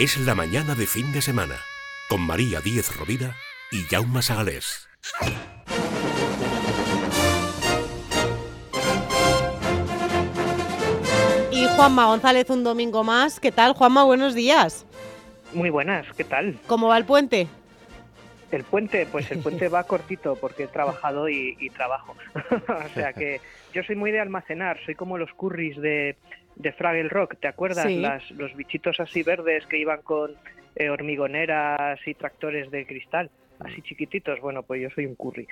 Es la mañana de fin de semana con María Díez Rovira y Jaume Sagalés. Y Juanma González un domingo más. ¿Qué tal, Juanma? Buenos días. Muy buenas, ¿qué tal? ¿Cómo va el puente? El puente, pues el puente va cortito porque he trabajado y, y trabajo. o sea que yo soy muy de almacenar, soy como los curris de, de Fraggle Rock, ¿te acuerdas? Sí. Las, los bichitos así verdes que iban con eh, hormigoneras y tractores de cristal, así chiquititos. Bueno, pues yo soy un curry.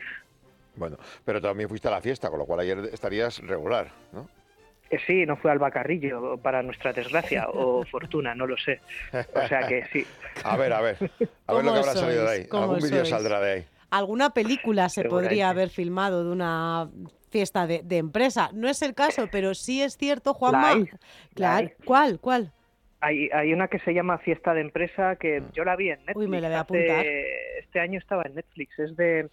Bueno, pero también fuiste a la fiesta, con lo cual ayer estarías regular, ¿no? Eh, sí, no fue al bacarrillo, para nuestra desgracia, o fortuna, no lo sé. O sea que sí. A ver, a ver. A ver lo ¿Cómo que habrá sois? salido de ahí. ¿Cómo Algún vídeo saldrá de ahí. ¿Alguna película se podría haber filmado de una fiesta de, de empresa? No es el caso, pero sí es cierto, Juanma. La hay, la Claro. ¿Cuál? ¿Cuál? Hay, hay una que se llama Fiesta de Empresa que yo la vi en Netflix. Uy, me la voy a hace- apuntar. Este año estaba en Netflix. Es de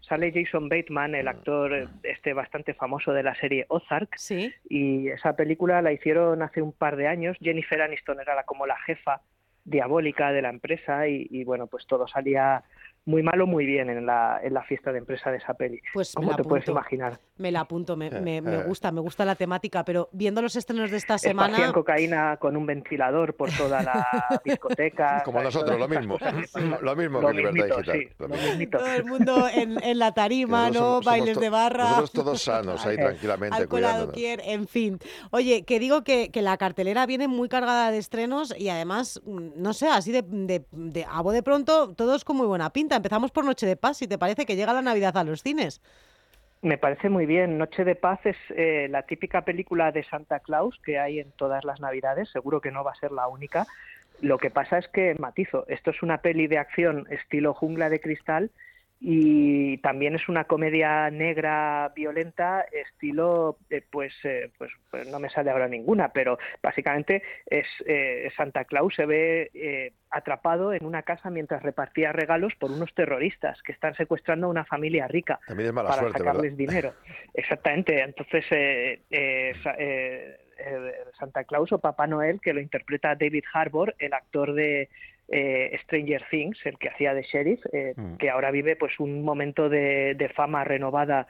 sale Jason Bateman, el actor eh, este bastante famoso de la serie Ozark. Sí. Y esa película la hicieron hace un par de años. Jennifer Aniston era la- como la jefa diabólica de la empresa y, y, bueno, pues todo salía muy mal o muy bien en la, en la fiesta de empresa de esa peli. Pues la te puedes apunto. imaginar. Me la apunto, me, me- me Eh. gusta, me gusta la temática, pero viendo los estrenos de esta semana, cocaína con un ventilador por toda la discoteca. Como ¿sabes? nosotros, lo mismo. Lo mismo Lo que Libertad mismito, Digital. sí, lo mismo. todo el mundo en, en la tarima, ¿no? somos- Bailes de barra. Nosotros todos sanos ahí Eh, tranquilamente cuidándonos. en fin. Oye, que digo que, que la cartelera viene muy cargada de estrenos y además, mm, no sé, así de, de, de a de pronto, todos con muy buena pinta. Empezamos por Noche de Paz, si te parece que llega la Navidad a los cines. Me parece muy bien. Noche de Paz es eh, la típica película de Santa Claus que hay en todas las Navidades. Seguro que no va a ser la única. Lo que pasa es que matizo. Esto es una peli de acción estilo jungla de cristal y también es una comedia negra violenta estilo eh, pues, eh, pues pues no me sale ahora ninguna pero básicamente es eh, Santa Claus se ve eh, atrapado en una casa mientras repartía regalos por unos terroristas que están secuestrando a una familia rica para suerte, sacarles ¿verdad? dinero. Exactamente. Entonces, eh, Santa Claus o Papá Noel, que lo interpreta David Harbour, el actor de eh, Stranger Things, el que hacía de sheriff, eh, Mm. que ahora vive pues un momento de, de fama renovada.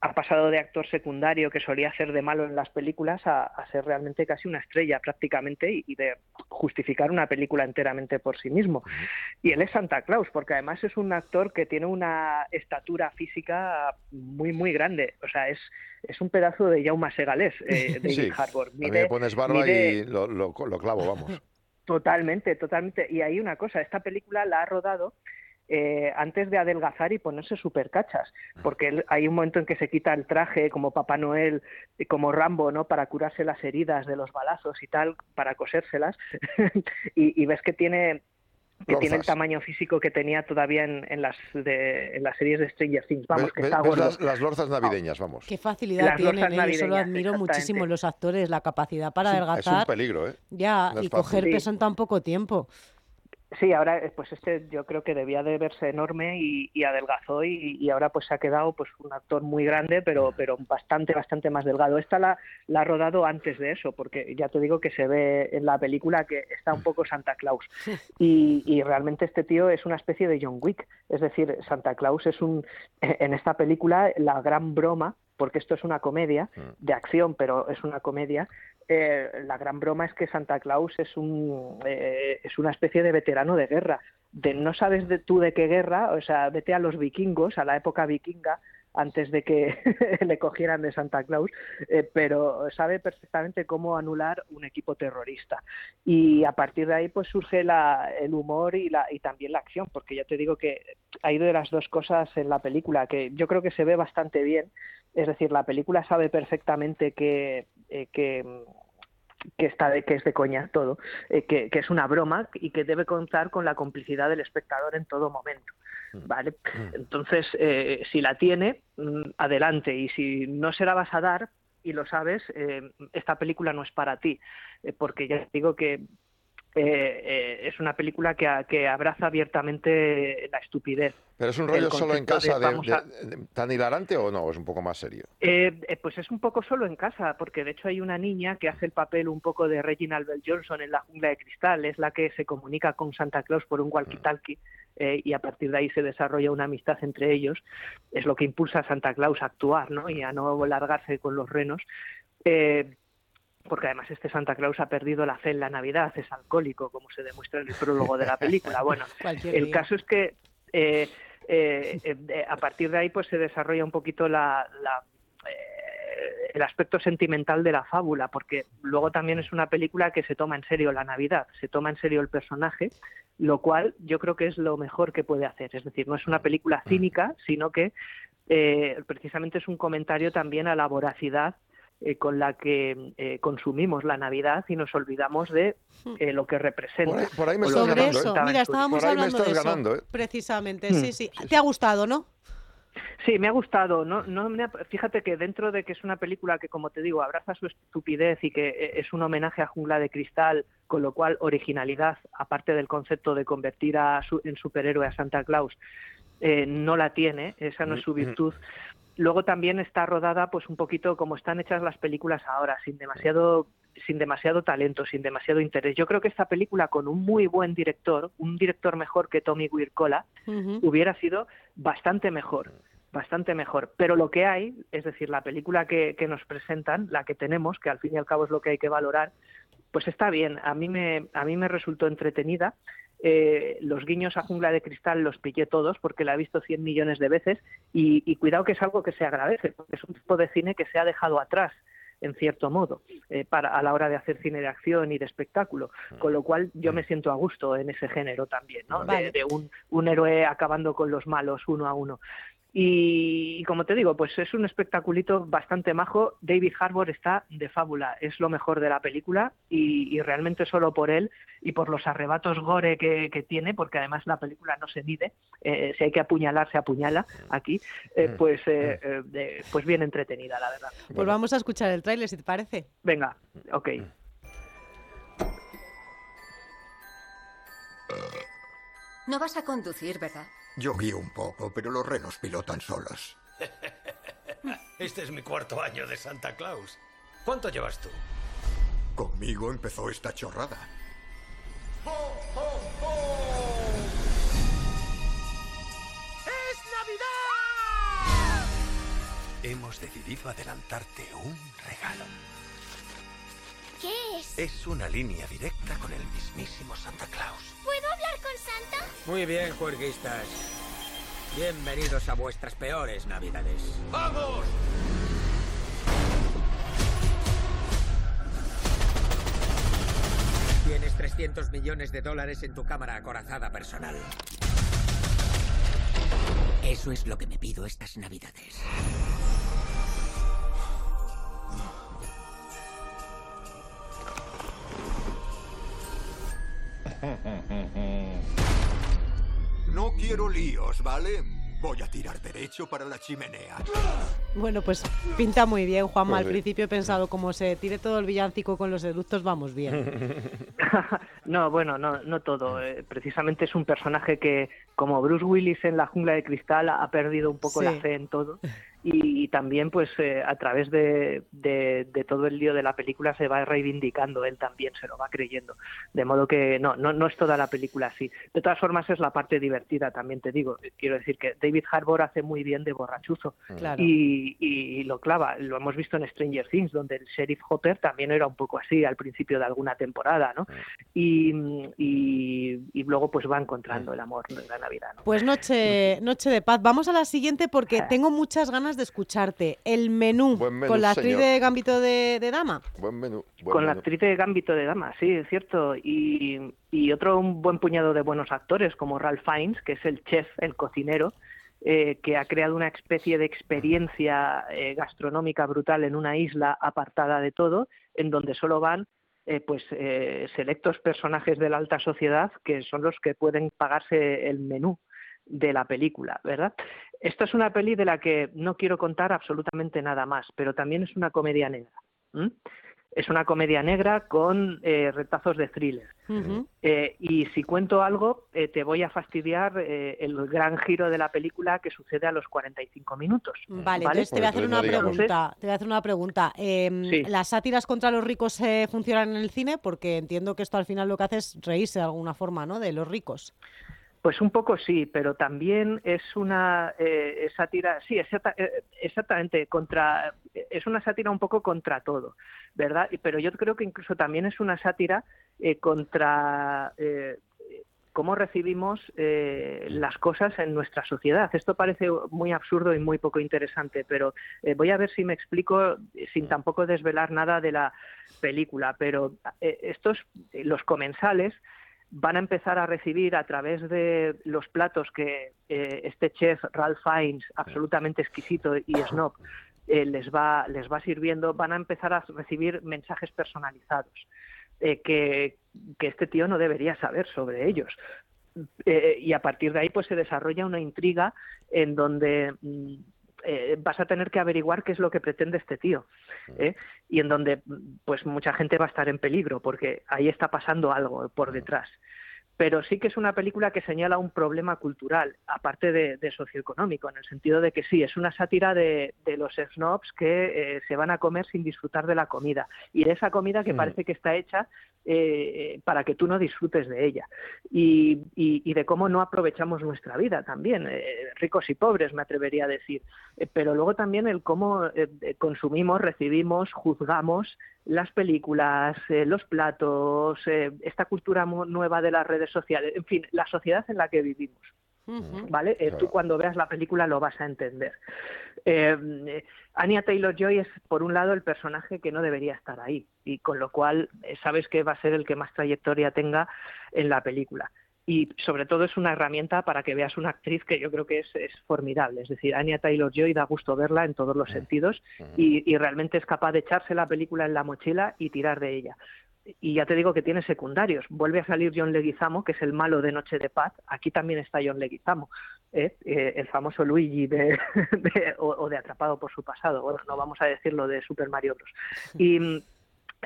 Ha pasado de actor secundario que solía hacer de malo en las películas a, a ser realmente casi una estrella prácticamente y, y de justificar una película enteramente por sí mismo. Y él es Santa Claus, porque además es un actor que tiene una estatura física muy, muy grande. O sea, es, es un pedazo de Jaume Segalés, eh, David Sí. Harbour. A mí me pones barba mide- y lo, lo- lo clavo, vamos. Totalmente, totalmente. Y hay una cosa, esta película la ha rodado eh, antes de adelgazar y ponerse súper cachas, porque él- hay un momento en que se quita el traje como Papá Noel, y como Rambo, ¿no? Para curarse las heridas de los balazos y tal, para cosérselas, y, y ves que tiene que tiene el tamaño físico que tenía todavía en, en las de, en las series de Stranger Things. Vamos, ¿Ves- que está ves las, las lorzas navideñas, vamos. Qué facilidad Las tienen, lorzas ¿eh? Yo eso lo admiro muchísimo en los actores, la capacidad para Es un- es adelgazar. un peligro, ¿eh? Ya, y fácil. coger Sí. peso en tan poco tiempo. Sí, ahora eh, pues este yo creo que debía de verse enorme y, y adelgazó y, y ahora pues se ha quedado pues un actor muy grande pero pero bastante bastante más delgado. Esta la, la ha rodado antes de eso porque ya te digo que se ve en la película que está un poco Santa Claus y, y realmente este tío es una especie de John Wick, es decir Santa Claus es un en esta película la gran broma porque esto es una comedia Mm. de acción pero es una comedia eh, la gran broma es que Santa Claus es un eh, es una especie de veterano de guerra. De no sabes de, tú de qué guerra, o sea, vete a los vikingos, a la época vikinga, antes de que le cogieran de Santa Claus, eh, pero sabe perfectamente cómo anular un equipo terrorista. Y a partir de ahí pues surge la, el humor y, la, y también la acción, porque ya te digo que hay de las dos cosas en la película que yo creo que se ve bastante bien. Es decir, la película sabe perfectamente que, eh, que que está de que es de coña todo, eh, que, que es una broma y que debe contar con la complicidad del espectador en todo momento. ¿Vale? Entonces, eh, si la tiene, mm, adelante. Y si no se la vas a dar y lo sabes, eh, esta película no es para ti. Porque ya digo que eh, eh, es una película que, a- que abraza abiertamente la estupidez. ¿Pero es un rollo solo en de casa de, a- tan hilarante o no? ¿O es un poco más serio? Eh, eh, pues es un poco solo en casa, porque de hecho hay una niña que hace el papel un poco de Reginald Bell Johnson en La jungla de cristal, es la que se comunica con Santa Claus por un walkie-talkie y a partir de ahí se desarrolla una amistad entre ellos. Es lo que impulsa a Santa Claus a actuar ¿no? y a no largarse con los renos. Eh, porque además este Santa Claus ha perdido la fe en la Navidad, es alcohólico, como se demuestra en el prólogo de la película. Bueno, el día. caso es que eh, eh, eh, a partir de ahí pues se desarrolla un poquito la, la, el aspecto sentimental de la fábula, porque luego también es una película que se toma en serio la Navidad, se toma en serio el personaje, lo cual yo creo que es lo mejor que puede hacer. Es decir, no es una película cínica, sino que eh, precisamente es un comentario también a la voracidad eh, con la que eh, consumimos la Navidad y nos olvidamos de eh, lo que representa. Por ahí, por ahí me estás Sobre ganando, eso, ¿eh? mira, estábamos Por ahí me hablando de estás eso. ganando, ¿eh? Precisamente, sí, sí. ¿Te ha gustado, no? Sí, me ha gustado. No, no me ha- fíjate que dentro de que es una película que, como te digo, abraza su estupidez y que es un homenaje a Jungla de Cristal, con lo cual originalidad, aparte del concepto de convertir a su- en superhéroe a Santa Claus, eh, no la tiene. Esa no es su virtud. Luego también está rodada, pues un poquito como están hechas las películas ahora, sin demasiado sin demasiado talento, sin demasiado interés. Yo creo que esta película con un muy buen director, un director mejor que Tommy Wirkola, hubiera sido bastante mejor, bastante mejor. Pero lo que hay, es decir, la película que, que nos presentan, la que tenemos, que al fin y al cabo es lo que hay que valorar, pues está bien. A mí me, a mí me resultó entretenida. Eh, los guiños a Jungla de Cristal los pillé todos porque la he visto 100 millones de veces y, y cuidado que es algo que se agradece, porque es un tipo de cine que se ha dejado atrás en cierto modo, eh, para, a la hora de hacer cine de acción y de espectáculo. Con lo cual yo me siento a gusto en ese género también, ¿no? De- Vale. de, un, un héroe acabando con los malos uno a uno. Y, y como te digo, pues es un espectaculito bastante majo. David Harbour está de fábula, es lo mejor de la película y, y realmente solo por él y por los arrebatos gore que, que tiene, porque además la película no se mide, eh, si hay que apuñalar, se apuñala aquí, eh, pues, eh, eh, de- pues bien entretenida, la verdad. Pues vamos a escuchar el tráiler, si te parece. Venga, ok. No vas a conducir, ¿verdad? Yo guío un poco, pero los renos pilotan solos. Este es mi cuarto año de Santa Claus. ¿Cuánto llevas tú? Conmigo empezó esta chorrada. Hemos decidido adelantarte un regalo. ¿Qué es? Es una línea directa con el mismísimo Santa Claus. ¿Puedo con Santa? Muy bien, juerguistas. Bienvenidos a vuestras peores navidades. ¡Vamos! Tienes 300 millones de dólares en tu cámara acorazada personal. Eso es lo que me pido estas navidades. No quiero líos, ¿vale? Voy a tirar derecho para la chimenea. Bueno, pues pinta muy bien, Juanma. Pues Al sí. principio he pensado, como se tire todo el villancico con los eructos, vamos bien. no, bueno, no, no todo. eh, precisamente es un personaje que, como Bruce Willis en La jungla de cristal, ha perdido un poco Sí. la fe en todo. Y, y también, pues, eh, a través de, de- de todo el lío de la película se va reivindicando él también, se lo va creyendo. De modo que no, no, no es toda la película así. De todas formas, es la parte divertida, también te digo. Quiero decir que David Harbour hace muy bien de borrachuzo Claro. y, y lo clava. Lo hemos visto en Stranger Things, donde el sheriff Hopper también era un poco así al principio de alguna temporada, ¿no? Y, y, y luego pues va encontrando el amor de la Navidad, ¿no? Pues noche, noche de paz. Vamos a la siguiente porque tengo muchas ganas de escucharte. El menú, con la actriz señor. de Gambito de, de Dama. Buen menú. buen Con la actriz de Gambito de Dama, sí, es cierto. Y, y otro un buen puñado de buenos actores, como Ralph Fiennes, que es el chef, el cocinero, eh, que ha creado una especie de experiencia eh, gastronómica brutal en una isla apartada de todo, en donde solo van eh, pues eh, selectos personajes de la alta sociedad que son los que pueden pagarse el menú de la película, ¿verdad? Esta es una peli de la que no quiero contar absolutamente nada más, pero también es una comedia negra. Es una comedia negra con eh, retazos de thriller. Eh, y si cuento algo, eh, te voy a fastidiar eh, el gran giro de la película que sucede a los 45 minutos. Vale, ¿vale? entonces te voy a hacer entonces una pregunta. Te voy a hacer una pregunta. Em, Sí. ¿Las sátiras contra los ricos eh, funcionan en el cine? Porque entiendo que esto al final lo que hace es reírse de alguna forma, ¿no? De los ricos. Pues un poco sí, pero también es una eh, sátira, sí, eh, exactamente, contra, es una sátira un poco contra todo, ¿verdad? Pero yo creo que incluso también es una sátira eh, contra eh, cómo recibimos eh, las cosas en nuestra sociedad. Esto parece muy absurdo y muy poco interesante, pero eh, voy a ver si me explico sin tampoco desvelar nada de la película. Pero eh, estos, los comensales, van a empezar a recibir a través de los platos que eh, este chef Ralph Fiennes, absolutamente exquisito y snob, eh, les va les va sirviendo, van a empezar a recibir mensajes personalizados eh, que, que este tío no debería saber sobre ellos. Y a partir de ahí pues se desarrolla una intriga en donde mm, eh, vas a tener que averiguar qué es lo que pretende este tío ¿eh? y en donde pues mucha gente va a estar en peligro porque ahí está pasando algo por detrás pero sí que es una película que señala un problema cultural, aparte de, de socioeconómico, en el sentido de que sí, es una sátira de, de los snobs que eh, se van a comer sin disfrutar de la comida, y de esa comida que Mm. parece que está hecha eh, para que tú no disfrutes de ella, y, y- y de cómo no aprovechamos nuestra vida también, eh, ricos y pobres, me atrevería a decir, Eh, pero luego también el cómo eh, eh, consumimos, recibimos, juzgamos las películas, eh, los platos, eh, esta cultura nueva de las redes sociales, en fin, la sociedad en la que vivimos. ¿Vale? Eh, Tú cuando veas la película lo vas a entender. Eh, eh, Anya Taylor Joy es, por un lado, el personaje que no debería estar ahí, y con lo cual eh, sabes que va a ser el que más trayectoria tenga en la película. Y sobre todo es una herramienta para que veas una actriz que yo creo que es, es formidable. Es decir, Anya Taylor Joy da gusto verla en todos los sentidos y, y realmente es capaz de echarse la película en la mochila y tirar de ella. Y ya te digo que tiene secundarios. Vuelve a salir John Leguizamo, que es el malo de Noche de Paz. Aquí también está John Leguizamo, ¿eh? Eh, el famoso Luigi de, de- o, o de Atrapado por su pasado. Bueno, no vamos a decirlo de Super Mario Bros. Y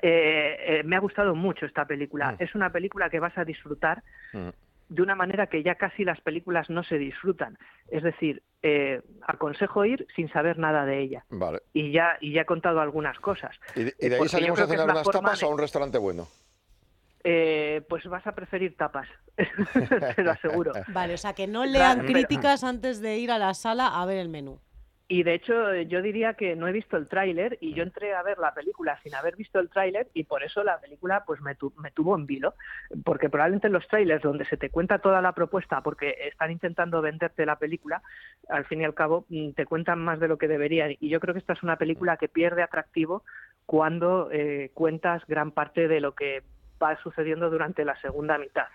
eh, eh, me ha gustado mucho esta película. Mm. Es una película que vas a disfrutar Mm. De una manera que ya casi las películas no se disfrutan. Es decir, eh, aconsejo ir sin saber nada de ella. Vale. Y ya, y ya he contado algunas cosas. ¿Y de, y de ahí salimos a cenar unas tapas de- o a un restaurante bueno? Eh, pues vas a preferir tapas, te lo aseguro. Vale, o sea, que no lean críticas antes de ir a la sala a ver el menú. Y de hecho, yo diría que no he visto el tráiler y yo entré a ver la película sin haber visto el tráiler y por eso la película pues me, tu- me tuvo en vilo. Porque probablemente en los trailers donde se te cuenta toda la propuesta porque están intentando venderte la película, al fin y al cabo mm, te cuentan más de lo que deberían. Y yo creo que esta es una película que pierde atractivo cuando eh, cuentas gran parte de lo que va sucediendo durante la segunda mitad.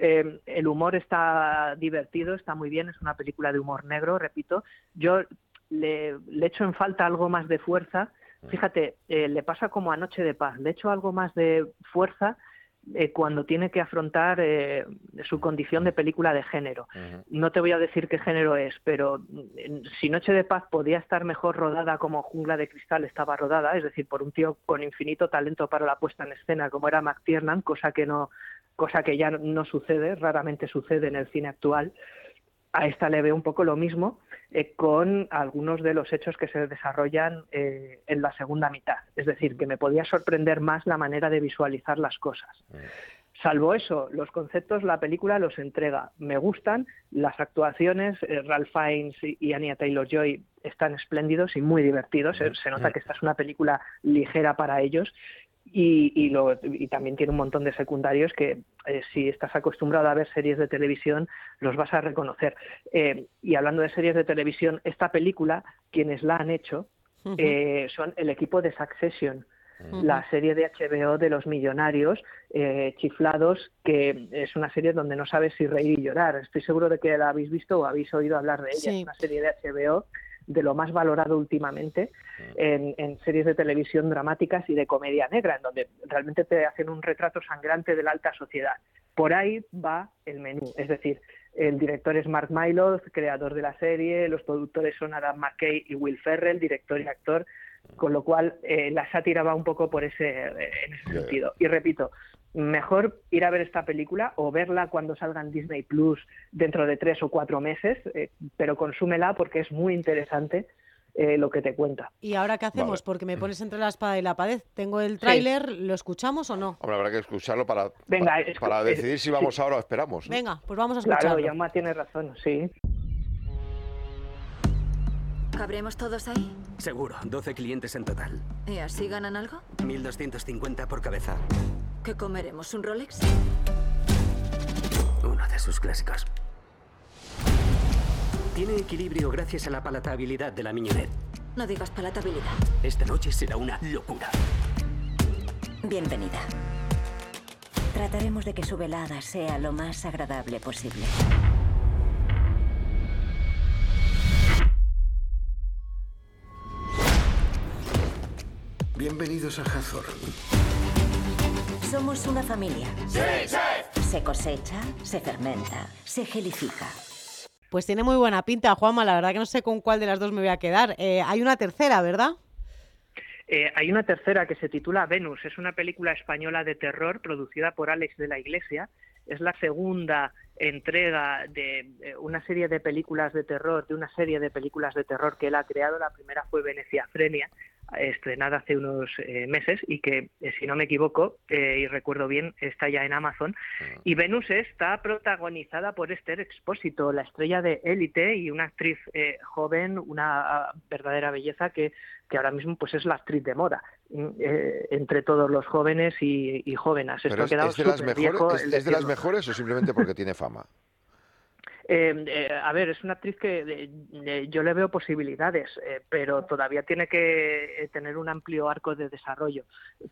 Eh, el humor está divertido, está muy bien, es una película de humor negro, repito. Yo le, le echo en falta algo más de fuerza. Fíjate, eh, le pasa como a Noche de Paz, le echo algo más de fuerza eh, cuando tiene que afrontar eh, su condición de película de género. No te voy a decir qué género es, pero mm, si Noche de Paz podía estar mejor rodada como Jungla de Cristal estaba rodada, es decir, por un tío con infinito talento para la puesta en escena como era McTiernan, cosa que no cosa que ya no sucede, raramente sucede en el cine actual. A esta le veo un poco lo mismo eh, con algunos de los hechos que se desarrollan eh, en la segunda mitad. Es decir, que me podía sorprender más la manera de visualizar las cosas. Salvo eso, los conceptos la película los entrega. Me gustan, las actuaciones, eh, Ralph Fiennes y, Anya Taylor-Joy están espléndidos y muy divertidos. Se nota que esta es una película ligera para ellos y, y, lo- y también tiene un montón de secundarios que eh, si estás acostumbrado a ver series de televisión los vas a reconocer. Eh, y hablando de series de televisión, esta película, quienes la han hecho, eh, son el equipo de Succession la serie de HBO de los millonarios eh, chiflados, que es una serie donde no sabes si reír y llorar. Estoy seguro de que la habéis visto o habéis oído hablar de ella. Sí. Es una serie de HBO de lo más valorado últimamente en, en series de televisión dramáticas y de comedia negra, en donde realmente te hacen un retrato sangrante de la alta sociedad. Por ahí va el menú, es decir, el director es Mark Mylod, creador de la serie, los productores son Adam McKay y Will Ferrell, director y actor. Con lo cual, eh, la sátira va un poco por ese, eh, en ese sentido. Y repito, mejor ir a ver esta película o verla cuando salga en Disney Plus dentro de tres o cuatro meses, eh, pero consúmela porque es muy interesante eh, lo que te cuenta. ¿Y ahora qué hacemos? Vale. Porque me pones entre la espada y la pared. Tengo el tráiler, ¿lo escuchamos o no? Hombre, habrá que escucharlo para, Venga, pa- escu- para decidir si sí. vamos ahora o esperamos. ¿no? Venga, pues vamos a Claro, escucharlo. Yama tiene razón, sí. ¿Cabremos todos ahí? Seguro, 12 clientes en total. ¿Y así ganan algo? 1250 por cabeza. ¿Qué comeremos? ¿Un Rolex? Uno de sus clásicos. Tiene equilibrio gracias a la palatabilidad de la miñonet. No digas palatabilidad. Esta noche será una locura. Bienvenida. Trataremos de que su velada sea lo más agradable posible. Bienvenidos a Hathor. Somos una familia. Se cosecha, se fermenta, se gelifica. Pues tiene muy buena pinta, Juanma. La verdad que no sé con cuál de las dos me voy a quedar. Eh, hay una tercera, ¿verdad? Eh, hay una tercera que se titula Venus. Es una película española de terror producida por Alex de la Iglesia. Es la segunda entrega de eh, una serie de películas de terror, de una serie de películas de terror que él ha creado. La primera fue Venecia Frenia, estrenada hace unos eh, meses y que, eh, si no me equivoco y recuerdo bien, está ya en Amazon. Y Venus está protagonizada por Esther Expósito, la estrella de élite y una actriz eh, joven, una verdadera belleza que, que ahora mismo pues es la actriz de moda eh, entre todos los jóvenes y, y jóvenes. Esto ha es, quedado es de las súper mejores, viejo es, el es de las decirlo. mejores o simplemente porque tiene fama? Eh, eh, a ver, es una actriz que eh, yo le veo posibilidades, eh, pero todavía tiene que eh, tener un amplio arco de desarrollo.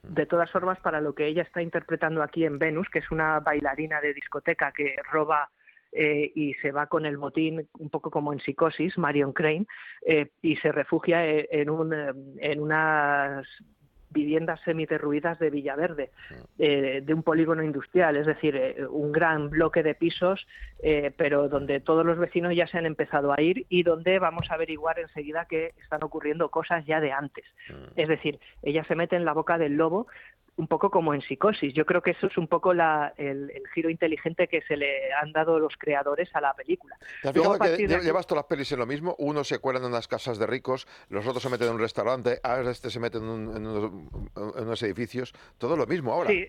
De todas formas, para lo que ella está interpretando aquí en Venus, que es una bailarina de discoteca que roba eh, y se va con el botín un poco como en psicosis, Marion Crane, eh, y se refugia en, un, eh, en unas viviendas semiderruidas de Villaverde, eh, de un polígono industrial, es decir, eh, un gran bloque de pisos, eh, pero donde todos los vecinos ya se han empezado a ir y donde vamos a averiguar enseguida que están ocurriendo cosas ya de antes. Es decir, ella se mete en la boca del lobo un poco como en psicosis. Yo creo que eso es un poco la- el, el giro inteligente que se le han dado los creadores a la película. ¿Te has Luego, fijado a que de llevas todas las pelis en lo mismo? Uno se cuelan en unas casas de ricos, los otros se meten en un restaurante, ahora este se mete en, un- en unos, en unos edificios. Todo lo mismo ahora. Sí,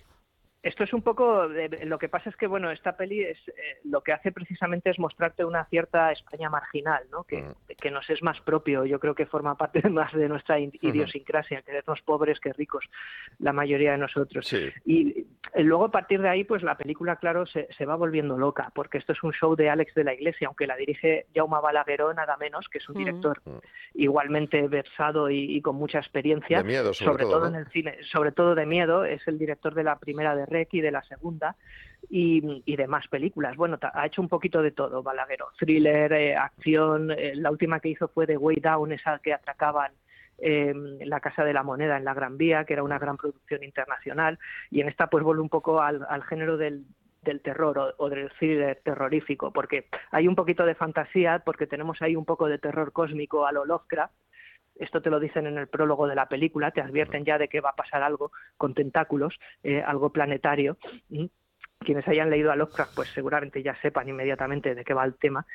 esto es un poco. de- lo que pasa es que, bueno, esta peli es eh, lo que hace precisamente es mostrarte una cierta España marginal, ¿no? Que, que nos es más propio. Yo creo que forma parte más de nuestra idiosincrasia, querernos pobres que ricos, la mayoría de nosotros. Sí. Y eh, luego a partir de ahí, pues la película, claro, se, se va volviendo loca, porque esto es un show de Alex de la Iglesia, aunque la dirige Jaume Balagueró, nada menos, que es un Ujú. director igualmente versado y, y con mucha experiencia, De miedo, sobre todo, ¿no? en el cine, sobre todo de miedo, es el director de la primera de Y de la segunda y, y de más películas. Bueno, ha hecho un poquito de todo, Balagueró, thriller, eh, acción, eh, la última que hizo fue The Way Down, esa que atracaban en la Casa de la Moneda en la Gran Vía, que era una gran producción internacional, y en esta pues vuelve un poco al, género del terror o, o del thriller terrorífico, porque hay un poquito de fantasía, porque tenemos ahí un poco de terror cósmico a lo Lovecraft, esto te lo dicen en el prólogo de la película, te advierten ya de que va a pasar algo con tentáculos, eh, algo planetario. Quienes hayan leído a Lovecraft, pues seguramente ya sepan inmediatamente de qué va el tema.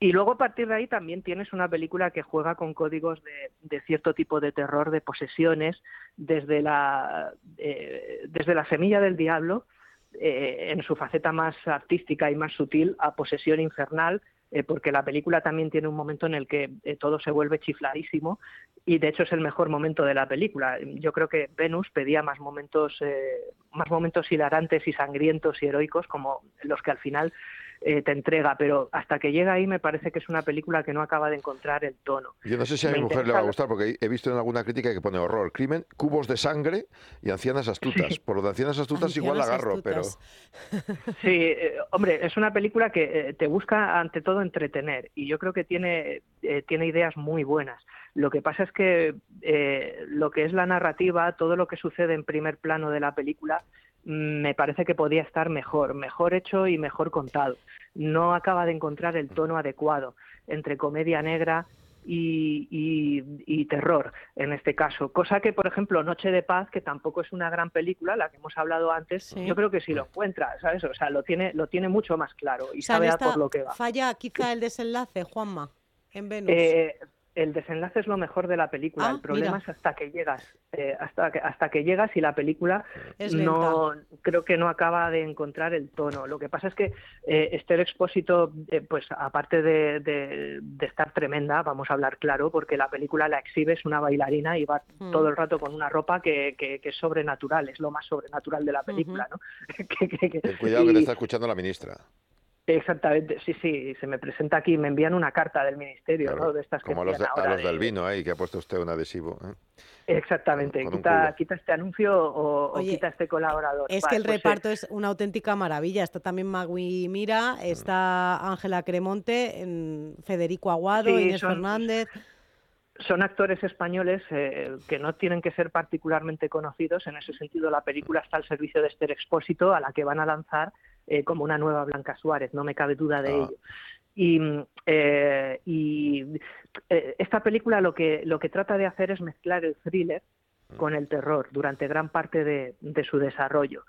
Y luego a partir de ahí también tienes una película que juega con códigos de, de cierto tipo de terror, de posesiones, desde la, eh, desde la semilla del diablo, eh, en su faceta más artística y más sutil, a posesión infernal, eh, porque la película también tiene un momento en el que eh, todo se vuelve chifladísimo y de hecho es el mejor momento de la película. Yo creo que Venus pedía más momentos, eh, más momentos hilarantes y sangrientos y heroicos como los que al final eh, te entrega, pero hasta que llega ahí me parece que es una película que no acaba de encontrar el tono. Yo no sé si a Me mi mujer le va a gustar porque he visto en alguna crítica que pone horror, crimen, cubos de sangre y ancianas astutas. Por lo de ancianas astutas igual la agarro, astutas. Sí, eh, hombre, es una película que eh, te busca ante todo entretener y yo creo que tiene, eh, tiene ideas muy buenas. Lo que pasa es que eh, lo que es la narrativa, todo lo que sucede en primer plano de la película, me parece que podía estar mejor, mejor hecho y mejor contado. No acaba de encontrar el tono adecuado entre comedia negra, y, y- y terror en este caso. Cosa que, por ejemplo, Noche de Paz, que tampoco es una gran película, la que hemos hablado antes, Sí. yo creo que sí lo encuentra, ¿sabes? O sea, lo tiene, lo tiene mucho más claro y O sea, en sabe por lo que va. falla quizá el desenlace, Juanma, en Venus. Eh, el desenlace es lo mejor de la película. Ah, el problema mira. es hasta que llegas, eh, hasta que hasta que llegas y la película Es no creo que no acaba de encontrar el tono. Lo que pasa es que eh, Esther Expósito, eh, pues aparte de, de- de estar tremenda, vamos a hablar claro, porque la película la exhibe es una bailarina y va Mm. todo el rato con una ropa que, que- que es sobrenatural, es lo más sobrenatural de la película, ¿no? Que- que- que- Ten cuidado que te está escuchando la ministra. Exactamente, sí, sí, se me presenta aquí, me envían una carta del ministerio, Claro, ¿no? De estas que Como los, de- a los de- del vino ahí, que ha puesto usted un adhesivo. ¿eh? Exactamente, Con quita, quita este anuncio o, quita este colaborador. Es que el pues, eh, reparto es una auténtica maravilla. Está también Magui Mira, está Ángela Cremonte, en Federico Aguado, Sí, Inés son- Fernández. son actores españoles eh, que no tienen que ser particularmente conocidos. En ese sentido, la película está al servicio de Esther Expósito, a la que van a lanzar eh, como una nueva Blanca Suárez, no me cabe duda de Ah. ello. Y, mm, eh, y, eh, esta película lo que, lo que trata de hacer es mezclar el thriller con el terror durante gran parte de, de su desarrollo.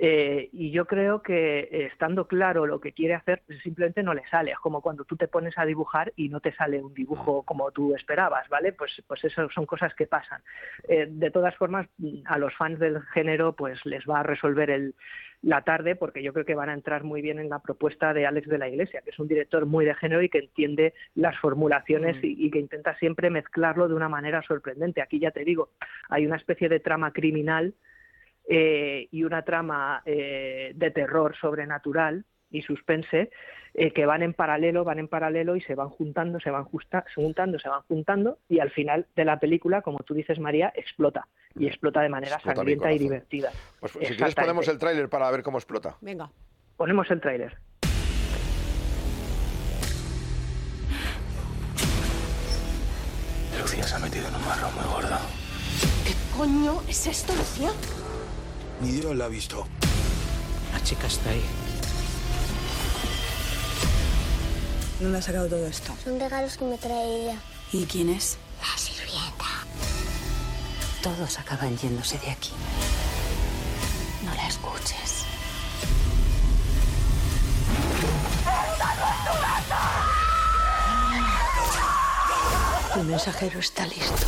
Eh, y yo creo que estando claro lo que quiere hacer, simplemente no le sale. Es como cuando tú te pones a dibujar y no te sale un dibujo como tú esperabas, ¿vale? Pues, pues eso son cosas que pasan. Eh, de todas formas, mm, a los fans del género, pues les va a resolver el, la tarde, porque yo creo que van a entrar muy bien en la propuesta de Alex de la Iglesia, que es un director muy de género y que entiende las formulaciones y, y que intenta siempre mezclarlo de una manera sorprendente. Aquí ya te digo, hay una especie de trama criminal eh, y una trama eh, de terror sobrenatural y suspense eh, que van en paralelo, van en paralelo y se van juntando, se van justa- juntando, se van juntando y al final de la película, como tú dices María, explota y explota de manera Explota sangrienta y divertida. Pues si quieres ponemos el tráiler para ver cómo explota. Venga. Ponemos el tráiler. Lucía se ha metido en un marrón muy gordo. ¿Qué coño es esto, Lucía? Ni Dios la ha visto. La chica está ahí. ¿Dónde ha sacado todo esto? Son regalos que me trae ella. ¿Y quién es? La sirvienta. Todos acaban yéndose de aquí. No la escuches. El mensajero está listo.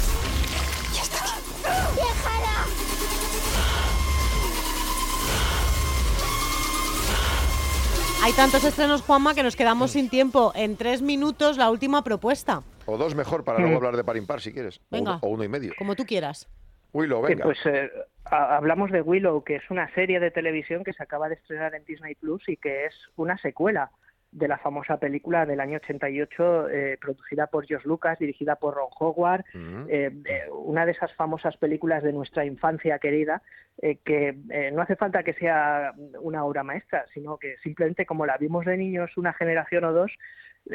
Hay tantos estrenos, Juanma, que nos quedamos sin tiempo. En tres minutos, la última propuesta. O dos mejor para luego hablar de par impar si quieres. O Venga. uno- O, uno y medio. Como tú quieras. Willow, Eh, venga. Pues eh, ha- hablamos de Willow, que es una serie de televisión que se acaba de estrenar en Disney Plus y que es una secuela de la famosa película del año 88, eh, producida por George Lucas, dirigida por Ron Howard, Mm. eh, eh, una de esas famosas películas de nuestra infancia querida, eh, que no hace falta que sea una obra maestra, sino que simplemente como la vimos de niños una generación o dos,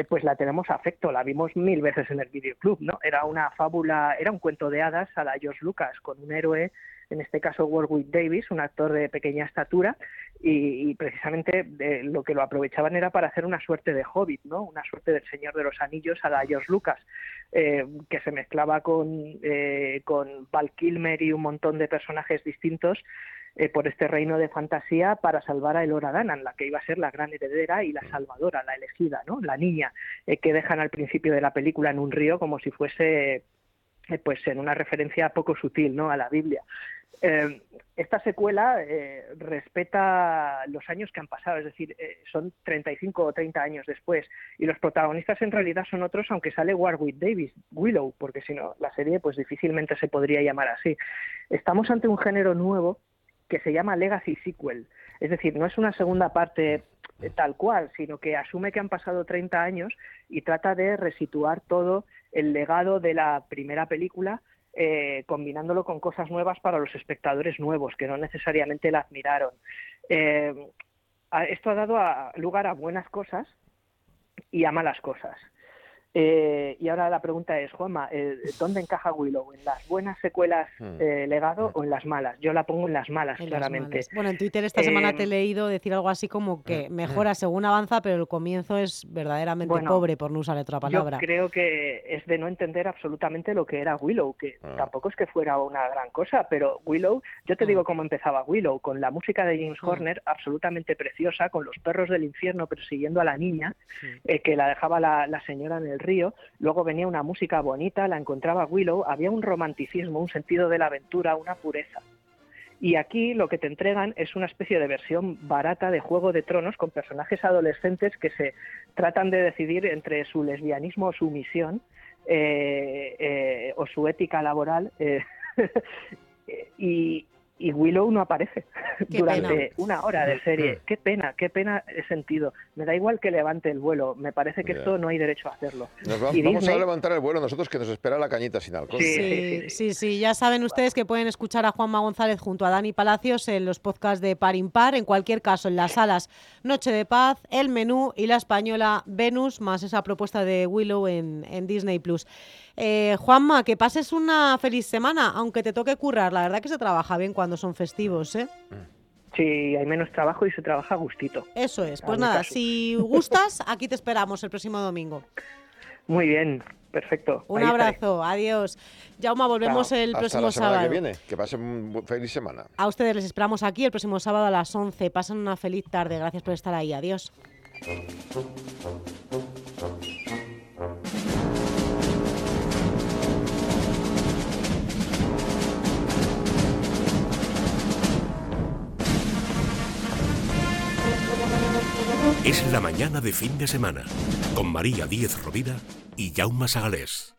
pues la tenemos afecto, la vimos mil veces en el videoclub, ¿no? Era una fábula, era un cuento de hadas a la George Lucas, con un héroe, en este caso Warwick Davis, un actor de pequeña estatura, y, y precisamente eh, lo que lo aprovechaban era para hacer una suerte de hobbit, ¿no? Una suerte del Señor de los Anillos a la George Lucas, eh, que se mezclaba con, eh, con Val Kilmer y un montón de personajes distintos eh, por este reino de fantasía para salvar a Elora Danan, la que iba a ser la gran heredera y la salvadora, la elegida, ¿no? La niña eh, que dejan al principio de la película en un río como si fuese pues en una referencia poco sutil, ¿no? A la Biblia. Eh, esta secuela eh, respeta los años que han pasado, es decir, eh, son 35 o 30 años después, y los protagonistas en realidad son otros, aunque sale Warwick Davis, Willow, porque si no, la serie pues difícilmente se podría llamar así. Estamos ante un género nuevo que se llama Legacy Sequel, es decir, no es una segunda parte eh, tal cual, sino que asume que han pasado 30 años y trata de resituar todo el legado de la primera película eh, combinándolo con cosas nuevas para los espectadores nuevos, que no necesariamente la admiraron. Eh, esto ha dado lugar a buenas cosas y a malas cosas. Eh, y ahora la pregunta es, Juanma, eh, ¿dónde encaja Willow? ¿En las buenas secuelas Hmm. eh, legado o en las malas? Yo la pongo en las malas, En las claramente. malas. Bueno, en Twitter esta semana te he leído decir algo así como que mejora según avanza, pero el comienzo es verdaderamente Bueno, pobre, por no usar otra palabra. Yo creo que es de no entender absolutamente lo que era Willow, que Ah. tampoco es que fuera una gran cosa, pero Willow, yo te digo cómo empezaba Willow, con la música de James. Horner, absolutamente preciosa, con los perros del infierno persiguiendo a la niña, eh, que la dejaba la, la señora en el río, luego venía una música bonita, la encontraba Willow, había un romanticismo, un sentido de la aventura, una pureza. Y aquí lo que te entregan es una especie de versión barata de Juego de Tronos con personajes adolescentes que se tratan de decidir entre su lesbianismo o su misión eh, eh, o su ética laboral. eh, y, y Willow no aparece Qué durante pena. una hora de serie. Qué pena, qué pena he sentido. Me da igual que levante el vuelo. Me parece que esto no hay derecho a hacerlo. Nos va- Y vamos a levantar el vuelo nosotros que nos espera la cañita sin alcohol. Sí, sí, sí, ya saben ustedes que pueden escuchar a Juanma González junto a Dani Palacios en los podcasts de Par Impar, en cualquier caso en las salas Noche de Paz, El Menú y la española Venus, más esa propuesta de Willow en, en Disney Plus. Eh, Juanma, que pases una feliz semana, aunque te toque currar. La verdad que se trabaja bien cuando son festivos, ¿eh? Sí, hay menos trabajo y se trabaja a gustito. Eso es. Pues nada, caso. si gustas, aquí te esperamos el próximo domingo. Muy bien, perfecto. Un Ahí estaré. abrazo, adiós. Jauma, volvemos el Hasta próximo la semana sábado. que viene. Que pasen feliz semana. A ustedes les esperamos aquí el próximo sábado a las 11. Pasen una feliz tarde. Gracias por estar ahí. Adiós. Es la mañana de fin de semana con María Díez Rovira y Jaume Sagalés.